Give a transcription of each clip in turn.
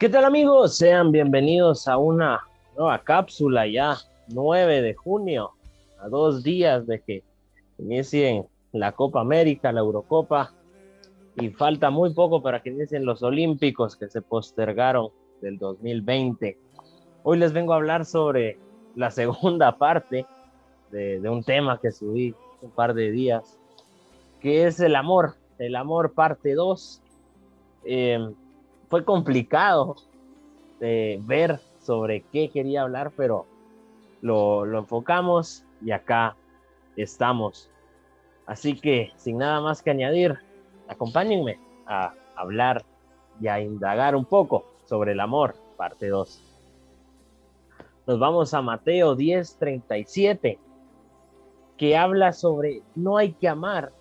¿Qué tal amigos? Sean bienvenidos a una nueva cápsula ya 9 de junio, a dos días de que inicien la Copa América, la Eurocopa, y falta muy poco para que inicien los Olímpicos que se postergaron del 2020. Hoy les vengo a hablar sobre la segunda parte de, un tema que subí un par de días, que es el amor, el amor parte 2 fue complicado ver sobre qué quería hablar, pero lo, lo enfocamos y acá estamos. Así que sin nada más que añadir, acompáñenme a hablar y a indagar un poco sobre el amor, parte 2. Nos vamos a Mateo 10:37, que habla sobre no hay que amar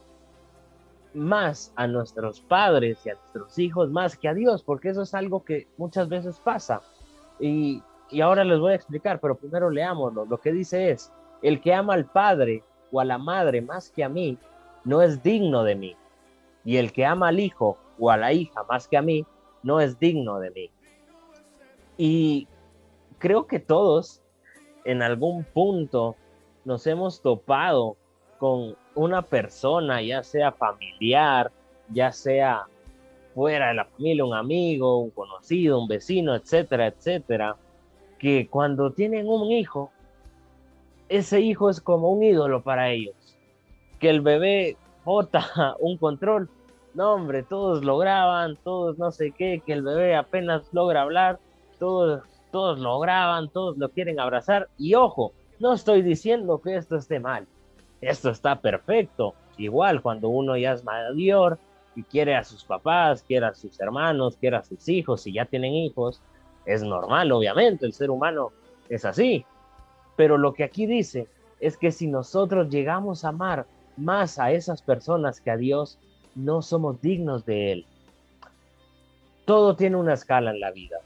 más a nuestros padres y a nuestros hijos más que a Dios, porque eso es algo que muchas veces pasa. Y, ahora les voy a explicar, pero primero leámoslo. Lo que dice es, el que ama al padre o a la madre más que a mí, no es digno de mí. Y el que ama al hijo o a la hija más que a mí, no es digno de mí. Y creo que todos en algún punto nos hemos topado con una persona, ya sea familiar, ya sea fuera de la familia, un amigo, un conocido, un vecino, etcétera, etcétera, que cuando tienen un hijo, ese hijo es como un ídolo para ellos. Que el bebé bota un control, no hombre, todos lo graban, todos no sé qué, que el bebé apenas logra hablar, todos, todos lo graban, todos lo quieren abrazar. Y ojo, no estoy diciendo que esto esté mal, esto está perfecto. Igual cuando uno ya es mayor y quiere a sus papás, quiere a sus hermanos, quiere a sus hijos, si ya tienen hijos, es normal, obviamente, el ser humano es así. Pero lo que aquí dice es que si nosotros llegamos a amar más a esas personas que a Dios, no somos dignos de Él. Todo tiene una escala en la vida.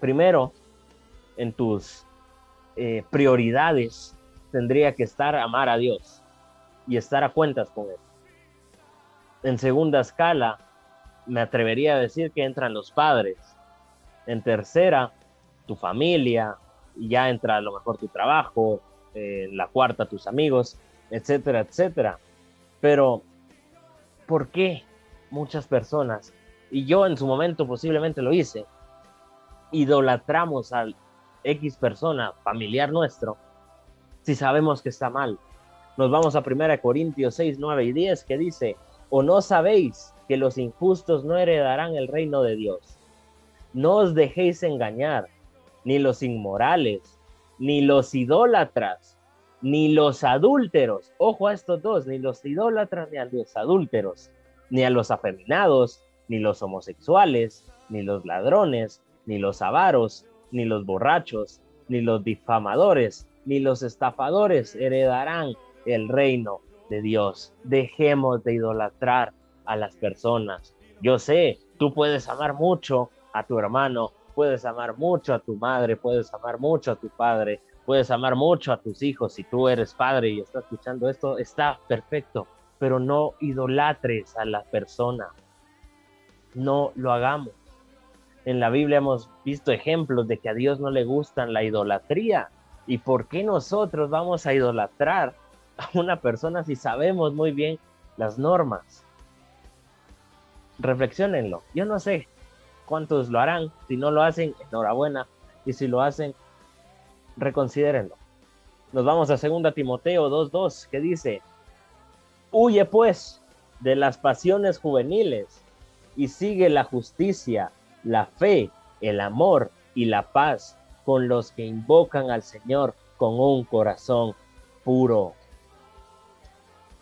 Primero, en tus eh, prioridades tendría que estar amar a Dios y estar a cuentas con Él. En segunda escala, me atrevería a decir que entran los padres. En tercera, tu familia, y ya entra a lo mejor tu trabajo, en la cuarta, tus amigos, etcétera, etcétera. Pero, ¿por qué muchas personas, y yo en su momento posiblemente lo hice, idolatramos al X persona familiar nuestro si sabemos que está mal. Nos vamos a 1 Corintios 6, 9 y 10 que dice, o no sabéis que los injustos no heredarán el reino de Dios. No os dejéis engañar, ni los inmorales, ni los idólatras, ni los adúlteros. Ojo a estos dos, ni los idólatras, ni a los adúlteros, ni a los afeminados, ni los homosexuales, ni los ladrones, ni los avaros, ni los borrachos, ni los difamadores, ni los estafadores heredarán el reino de Dios. Dejemos de idolatrar a las personas. Yo sé, tú puedes amar mucho a tu hermano, puedes amar mucho a tu madre, puedes amar mucho a tu padre, puedes amar mucho a tus hijos. Si tú eres padre y estás escuchando esto, está perfecto, pero no idolatres a la persona. No lo hagamos. En la Biblia hemos visto ejemplos de que a Dios no le gustan la idolatría. ¿Y por qué nosotros vamos a idolatrar a una persona si sabemos muy bien las normas? Reflexionenlo. Yo no sé cuántos lo harán. Si no lo hacen, enhorabuena. Y si lo hacen, reconsidérenlo. Nos vamos a 2 Timoteo 2.2 que dice, huye pues de las pasiones juveniles y sigue la justicia, la fe, el amor y la paz con los que invocan al Señor con un corazón puro.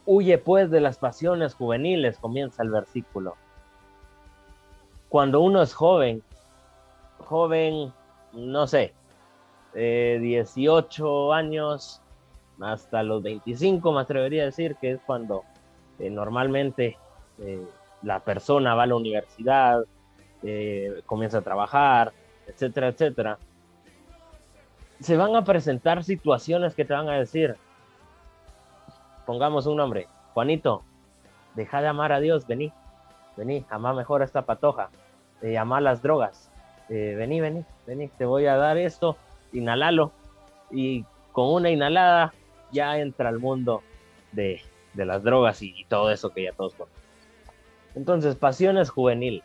Huye pues de las pasiones juveniles, comienza el versículo. Cuando uno es joven, joven, no sé, 18 años hasta los 25, me atrevería a decir que es cuando eh, normalmente eh, la persona va a la universidad, eh, comienza a trabajar, etcétera, etcétera se van a presentar situaciones que te van a decir, pongamos un nombre, Juanito, deja de amar a Dios, vení, vení, amá mejor a esta patoja, de amar las drogas, eh, vení, vení, vení, te voy a dar esto, inhalalo. Y con una inhalada ya entra al mundo de, las drogas y, todo eso que ya todos conocen. Entonces, pasiones juveniles.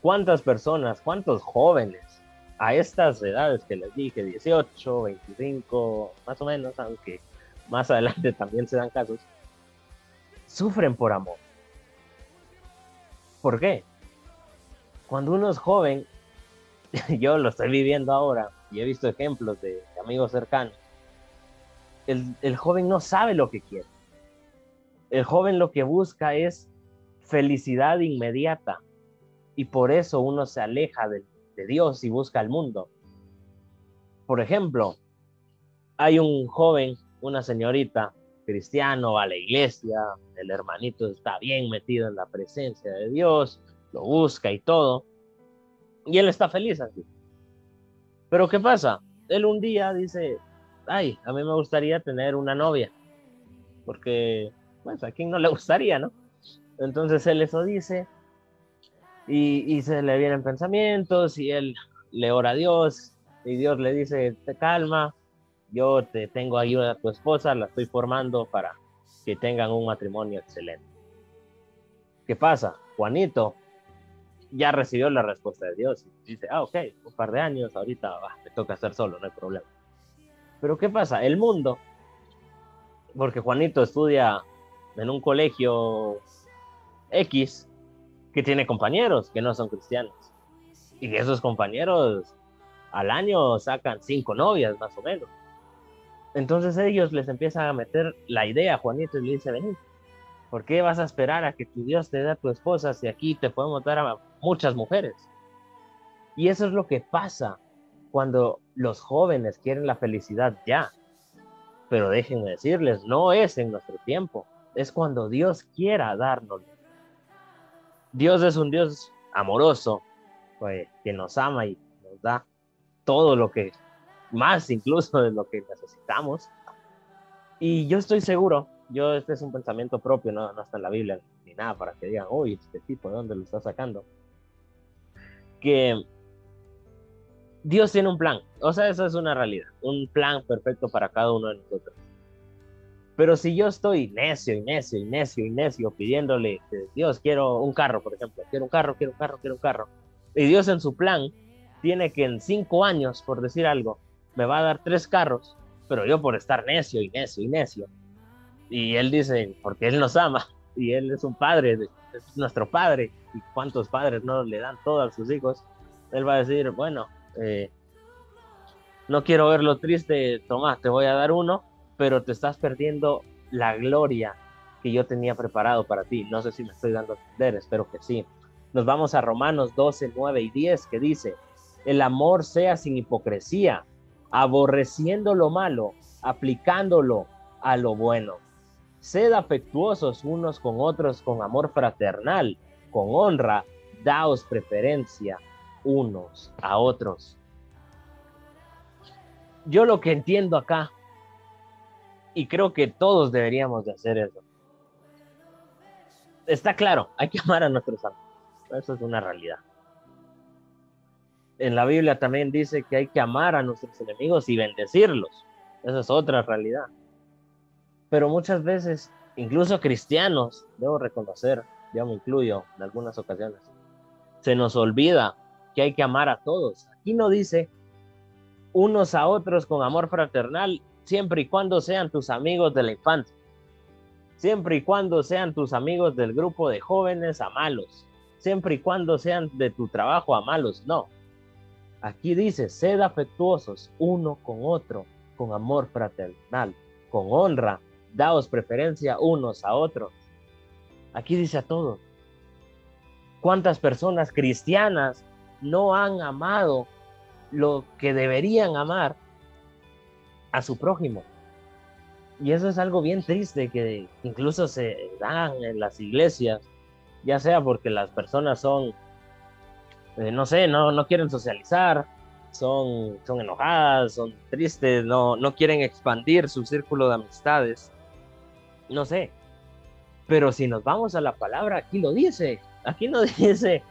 ¿Cuántas personas, cuántos jóvenes a estas edades que les dije, 18, 25, más o menos, aunque más adelante también se dan casos, sufren por amor? ¿Por qué? Cuando uno es joven, yo lo estoy viviendo ahora y he visto ejemplos de, amigos cercanos, el, el joven no sabe lo que quiere. El joven lo que busca es felicidad inmediata y por eso uno se aleja de, de Dios y busca el mundo. Por ejemplo, hay un joven, una señorita cristiano, va a la iglesia, el hermanito está bien metido en la presencia de Dios, lo busca y todo, y él está feliz así. Pero ¿qué pasa? Él un día dice, ay, a mí me gustaría tener una novia, porque, pues, a quién no le gustaría, ¿no? Entonces él eso dice, y, y se le vienen pensamientos, y él le ora a Dios, y Dios le dice, te calma, yo te tengo ayuda a tu esposa, la estoy formando para que tengan un matrimonio excelente. ¿Qué pasa? Juanito ya recibió la respuesta de Dios y dice, ah, ok, un par de años, ahorita me toca hacer solo, no hay problema. Pero ¿qué pasa? El mundo, porque Juanito estudia en un colegio X que tiene compañeros que no son cristianos. Y esos compañeros al año sacan cinco novias más o menos. Entonces ellos les empiezan a meter la idea a Juanito y le dice, vení, ¿por qué vas a esperar a que tu Dios te dé a tu esposa si aquí te podemos dar a muchas mujeres? Y eso es lo que pasa cuando los jóvenes quieren la felicidad ya. Pero déjenme decirles, no es en nuestro tiempo, es cuando Dios quiera darnos. Dios es un Dios amoroso, pues, que nos ama y nos da todo lo que más incluso de lo que necesitamos. Y yo estoy seguro, yo este es un pensamiento propio, no, no está en la Biblia ni nada para que digan, uy, este tipo, ¿de dónde lo está sacando? Que Dios tiene un plan, o sea, eso es una realidad, un plan perfecto para cada uno de nosotros. Pero si yo estoy necio y necio y necio y necio pidiéndole, Dios, quiero un carro, por ejemplo, quiero un carro, quiero un carro, quiero un carro, y Dios en su plan tiene que en cinco años, por decir algo, me va a dar tres carros, pero yo por estar necio y necio y necio. Y él dice, porque él nos ama y él es un padre, es nuestro padre. ¿Y cuántos padres no le dan todo a sus hijos? Él va a decir, bueno, eh, no quiero verlo triste, Tomás, te voy a dar uno, pero te estás perdiendo la gloria que yo tenía preparado para ti. No sé si me estoy dando a entender, espero que sí. Nos vamos a Romanos 12, 9 y 10, que dice, el amor sea sin hipocresía, aborreciendo lo malo, aplicándolo a lo bueno. Sed afectuosos unos con otros con amor fraternal, con honra, daos preferencia unos a otros. Yo lo que entiendo acá, y creo que todos deberíamos de hacer eso, está claro, hay que amar a nuestros amigos. Eso es una realidad en la Biblia también dice que hay que amar a nuestros enemigos y bendecirlos. Esa es otra realidad. Pero muchas veces, incluso cristianos, debo reconocer, yo me incluyo en algunas ocasiones, se nos olvida que hay que amar a todos. Aquí no dice unos a otros con amor fraternal, siempre y cuando sean tus amigos de la infancia. Siempre y cuando sean tus amigos del grupo de jóvenes, amalos. Siempre y cuando sean de tu trabajo, amalos. No, Aquí dice, sed afectuosos uno con otro, con amor fraternal, con honra, daos preferencia unos a otros. Aquí dice a todos. ¿Cuántas personas cristianas no han amado lo que deberían amar a su prójimo? Y eso es algo bien triste que incluso se dan en las iglesias, ya sea porque las personas son eh, no sé, no, no quieren socializar, son, son enojadas, son tristes, no, no quieren expandir su círculo de amistades. No sé. Pero si nos vamos a la palabra, aquí lo dice. Aquí no dice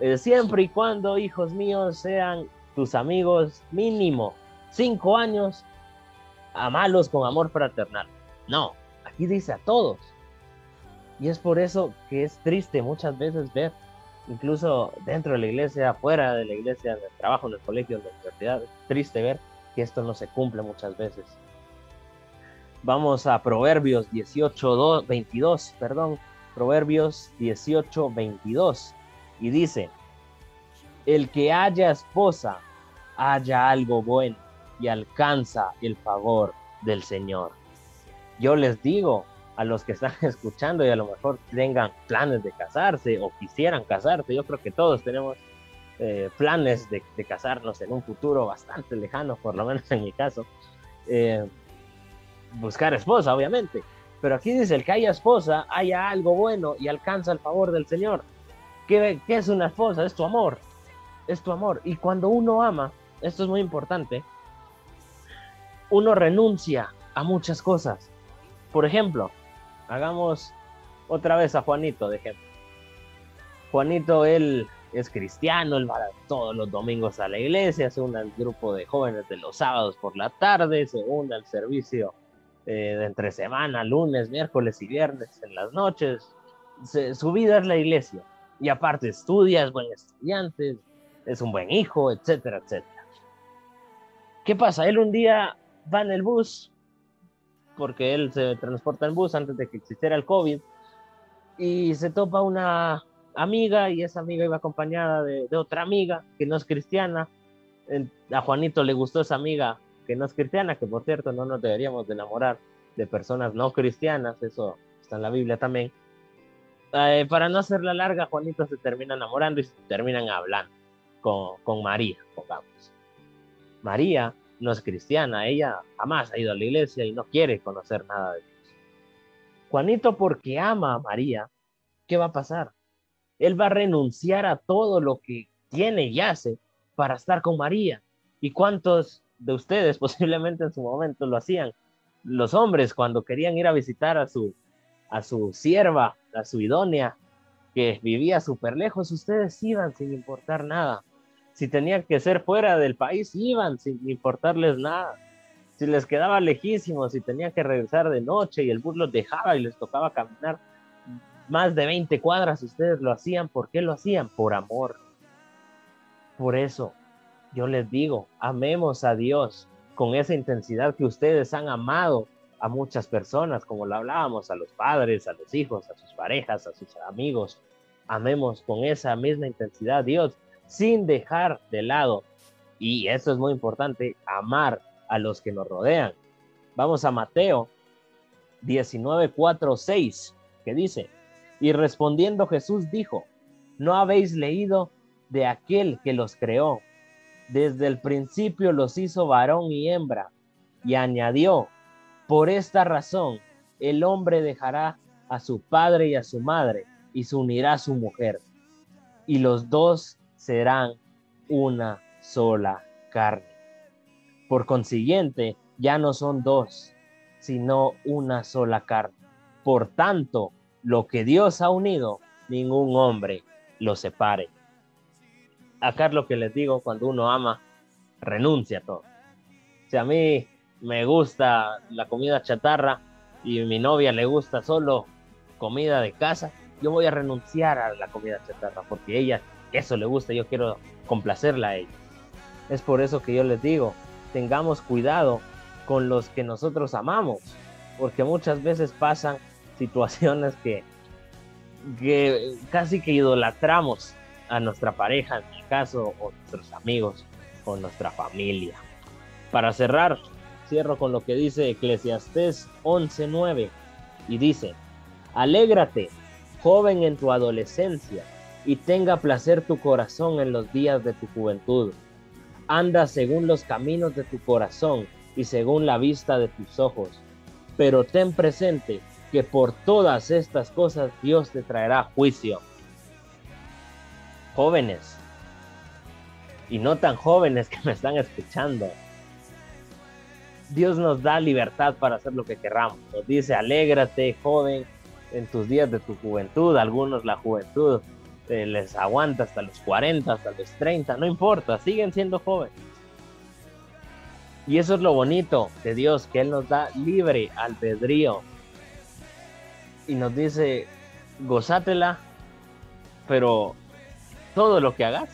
Eh, siempre y cuando, hijos míos, sean tus amigos mínimo cinco años, amalos con amor fraternal. No, aquí dice a todos. Y es por eso que es triste muchas veces ver, incluso dentro de la iglesia, fuera de la iglesia, en el trabajo, en el colegio, en la universidad, triste ver que esto no se cumple muchas veces. Vamos a Proverbios 18, 22, perdón, Proverbios 18, 22. Y dice, el que haya esposa, haya algo bueno y alcanza el favor del Señor. Yo les digo a los que están escuchando y a lo mejor tengan planes de casarse o quisieran casarse, yo creo que todos tenemos eh, planes de, casarnos en un futuro bastante lejano, por lo menos en mi caso. Eh, buscar esposa, obviamente. Pero aquí dice, el que haya esposa, haya algo bueno y alcanza el favor del Señor. ¿Qué, ¿Qué, es una esposa? Es tu amor. Es tu amor. Y cuando uno ama, esto es muy importante, uno renuncia a muchas cosas. Por ejemplo, hagamos otra vez a Juanito de ejemplo. Juanito, él es cristiano, él va todos los domingos a la iglesia, se une al grupo de jóvenes de los sábados por la tarde, se une al servicio eh, de entre semana, lunes, miércoles y viernes en las noches. su vida es la iglesia. Y aparte estudia, es buen estudiante, es un buen hijo, etcétera, etcétera. ¿Qué pasa? Él un día va en el bus, porque él se transporta en bus antes de que existiera el COVID, y se topa una amiga y esa amiga iba acompañada de, otra amiga que no es cristiana. A Juanito le gustó esa amiga que no es cristiana, que por cierto no nos deberíamos de enamorar de personas no cristianas, eso está en la Biblia también. Eh, para no hacerla larga, Juanito se termina enamorando y se terminan hablando con, con María, pongamos. María no es cristiana, ella jamás ha ido a la iglesia y no quiere conocer nada de Dios. Juanito, porque ama a María, ¿qué va a pasar? Él va a renunciar a todo lo que tiene y hace para estar con María. ¿Y cuántos de ustedes posiblemente en su momento lo hacían. Los hombres cuando querían ir a visitar a su, a su sierva, a su idónea, que vivía súper lejos, ustedes iban sin importar nada. Si tenían que ser fuera del país, iban sin importarles nada. Si les quedaba lejísimo, si tenían que regresar de noche y el bus los dejaba y les tocaba caminar más de 20 cuadras, ustedes lo hacían. ¿Por qué lo hacían? Por amor. Por eso, yo les digo, amemos a Dios con esa intensidad que ustedes han amado a muchas personas, como lo hablábamos, a los padres, a los hijos, a sus parejas, a sus amigos. Amemos con esa misma intensidad a Dios, sin dejar de lado, y eso es muy importante, amar a los que nos rodean. Vamos a Mateo 19, 4, 6, que dice, y respondiendo Jesús dijo, ¿no habéis leído de aquel que los creó? desde el principio los hizo varón y hembra, y añadió, por esta razón el hombre dejará a su padre y a su madre, y se unirá a su mujer, y los dos serán una sola carne. Por consiguiente, ya no son dos, sino una sola carne. Por tanto, lo que Dios ha unido, ningún hombre lo separe acá es lo que les digo, cuando uno ama, renuncia a todo. Si a mí me gusta la comida chatarra y a mi novia le gusta solo comida de casa, yo voy a renunciar a la comida chatarra porque ella eso le gusta, yo quiero complacerla a ella. Es por eso que yo les digo, tengamos cuidado con los que nosotros amamos, porque muchas veces pasan situaciones que, que casi que idolatramos a nuestra pareja, en mi caso, o nuestros amigos, o nuestra familia. Para cerrar, cierro con lo que dice Eclesiastés 11:9 y dice, alégrate, joven en tu adolescencia, y tenga placer tu corazón en los días de tu juventud. Anda según los caminos de tu corazón y según la vista de tus ojos. Pero ten presente que por todas estas cosas Dios te traerá juicio jóvenes y no tan jóvenes que me están escuchando. Dios nos da libertad para hacer lo que querramos. Nos dice, alégrate, joven, en tus días de tu juventud. Algunos la juventud eh, les aguanta hasta los 40, hasta los 30, no importa, siguen siendo jóvenes. Y eso es lo bonito de Dios, que Él nos da libre albedrío. Y nos dice, gozátela, pero todo lo que hagas,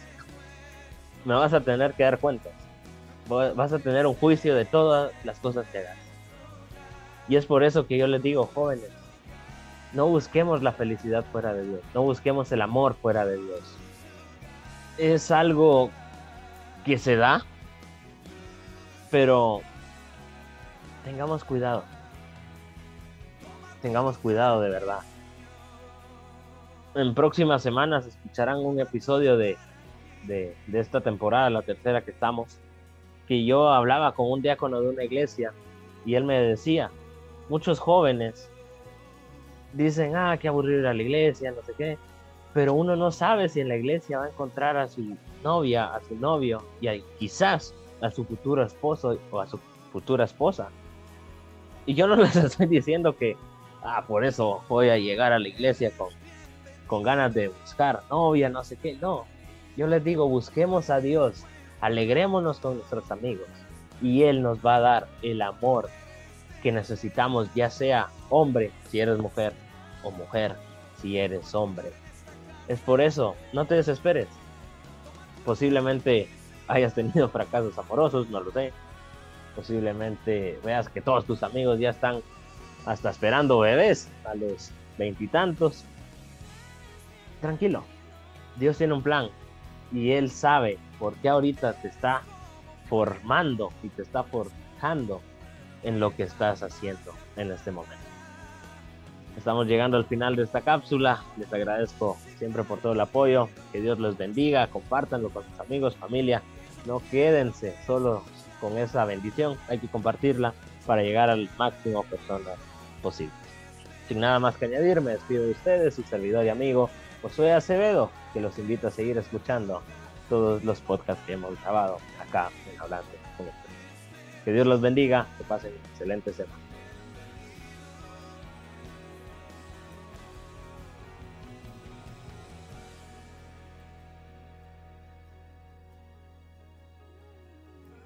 me vas a tener que dar cuenta. Vas a tener un juicio de todas las cosas que hagas. Y es por eso que yo les digo, jóvenes, no busquemos la felicidad fuera de Dios, no busquemos el amor fuera de Dios. Es algo que se da, pero tengamos cuidado. Tengamos cuidado de verdad. En próximas semanas escucharán un episodio de, de, esta temporada, la tercera que estamos, que yo hablaba con un diácono de una iglesia y él me decía, muchos jóvenes dicen, ah, qué aburrido ir a la iglesia, no sé qué, pero uno no sabe si en la iglesia va a encontrar a su novia, a su novio y quizás a su futuro esposo o a su futura esposa. Y yo no les estoy diciendo que, ah, por eso voy a llegar a la iglesia con, con ganas de buscar novia, no sé qué, no. Yo les digo, busquemos a Dios, alegrémonos con nuestros amigos y Él nos va a dar el amor que necesitamos, ya sea hombre si eres mujer o mujer si eres hombre. Es por eso, no te desesperes. Posiblemente hayas tenido fracasos amorosos, no lo sé. Posiblemente veas que todos tus amigos ya están hasta esperando bebés a los veintitantos. Tranquilo, Dios tiene un plan y Él sabe por qué ahorita te está formando y te está forjando en lo que estás haciendo en este momento. Estamos llegando al final de esta cápsula. Les agradezco siempre por todo el apoyo. Que Dios les bendiga. Compártanlo con sus amigos, familia. No quédense solo con esa bendición. Hay que compartirla para llegar al máximo personas posible. Sin nada más que añadir, me despido de ustedes, su servidor y amigo Josué Acevedo, que los invito a seguir escuchando todos los podcasts que hemos grabado acá en Hablando con Que Dios los bendiga, que pasen excelente semana.